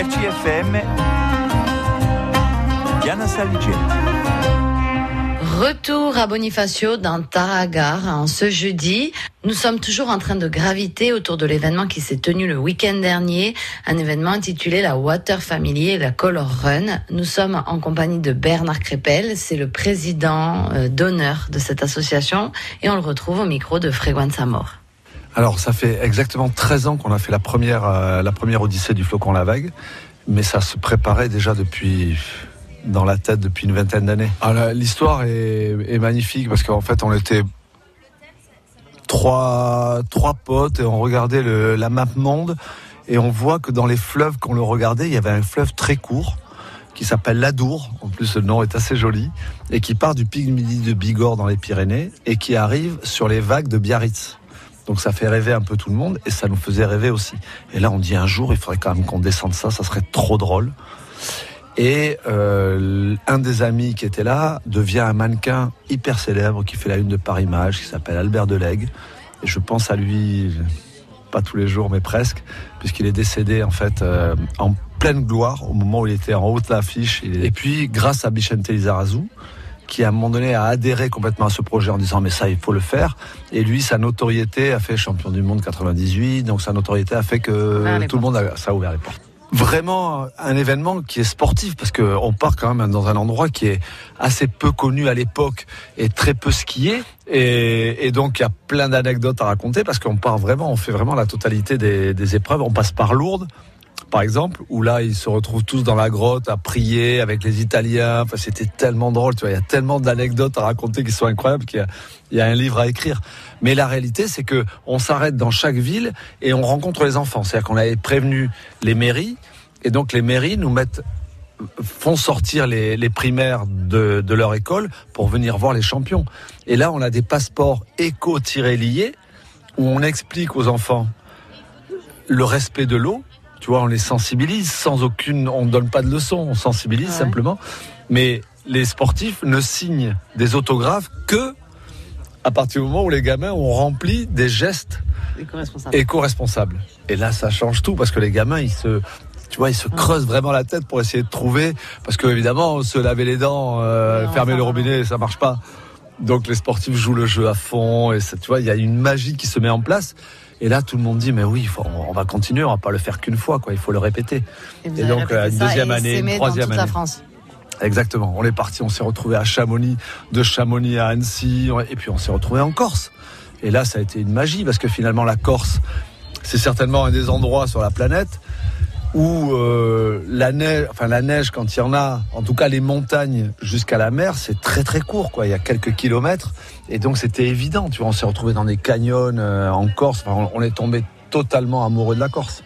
RCFM, Diana Saligeti. Retour à Bonifacio dans Taragar en ce jeudi. Nous sommes toujours en train de graviter autour de l'événement qui s'est tenu le week-end dernier, un événement intitulé la Water Family et la Color Run. Nous sommes en compagnie de Bernard Crépel, c'est le président euh, d'honneur de cette association et on le retrouve au micro de Fréquence Amor. Alors ça fait exactement 13 ans qu'on a fait la première, euh, la première odyssée du flocon la vague, mais ça se préparait déjà depuis dans la tête depuis une vingtaine d'années. Ah, l'histoire est, magnifique parce qu'en fait, on était trois, trois potes et on regardait la map monde et on voit que dans les fleuves qu'on le regardait, il y avait un fleuve très court qui s'appelle l'Adour, en plus le nom est assez joli, et qui part du pic midi de Bigorre dans les Pyrénées et qui arrive sur les vagues de Biarritz. Donc ça fait rêver un peu tout le monde et ça nous faisait rêver aussi. Et là on dit un jour il faudrait quand même qu'on descende ça, ça serait trop drôle. Et euh, un des amis qui était là devient un mannequin hyper célèbre qui fait la une de Paris Match, qui s'appelle Albert Delegue. Et je pense à lui, pas tous les jours, mais presque, puisqu'il est décédé en fait euh, en pleine gloire au moment où il était en haut de l'affiche. Et puis, grâce à Bichente Lizarazu, qui à un moment donné a adhéré complètement à ce projet en disant mais ça il faut le faire. Et lui sa notoriété a fait champion du monde 98 donc sa notoriété a fait que tout le monde a, ça a ouvert les portes. Vraiment un événement qui est sportif parce que on part quand même dans un endroit qui est assez peu connu à l'époque et très peu skié. Et, et donc il y a plein d'anecdotes à raconter parce qu'on part vraiment, on fait vraiment la totalité des, des épreuves. On passe par Lourdes, par exemple, où là ils se retrouvent tous dans la grotte à prier avec les Italiens. Enfin, c'était tellement drôle, tu vois. Il y a tellement d'anecdotes à raconter qui sont incroyables qu'il y, a un livre à écrire. Mais la réalité, c'est que on s'arrête dans chaque ville et on rencontre les enfants. C'est-à-dire qu'on avait prévenu les mairies et donc les mairies nous mettent font sortir les, les primaires de, de, leur école pour venir voir les champions. Et là, on a des passeports éco-liés où on explique aux enfants le respect de l'eau, tu vois, on les sensibilise sans aucune, on ne donne pas de leçons, on sensibilise simplement. Mais les sportifs ne signent des autographes que à partir du moment où les gamins ont rempli des gestes éco-responsables. Et là, ça change tout parce que les gamins, ils se, tu vois, ils se creusent vraiment la tête pour essayer de trouver, parce que évidemment, se laver les dents, euh, fermer le robinet, ça marche pas. Donc les sportifs jouent le jeu à fond et ça, tu vois, il y a une magie qui se met en place. Et là, tout le monde dit, mais oui, on va continuer, on va pas le faire qu'une fois, quoi. Il faut le répéter. Et, donc, une deuxième année, une troisième année. La France. Exactement. On est parti, on s'est retrouvé à Chamonix, de Chamonix à Annecy, et puis on s'est retrouvé en Corse. Et là, ça a été une magie parce que finalement, la Corse, c'est certainement un des endroits sur la planète où euh, la neige, enfin la neige quand il y en a, en tout cas les montagnes jusqu'à la mer, c'est très très court quoi. Il y a quelques kilomètres et donc c'était évident. Tu vois, on s'est retrouvé dans des canyons euh, en Corse. Enfin, on est tombé totalement amoureux de la Corse.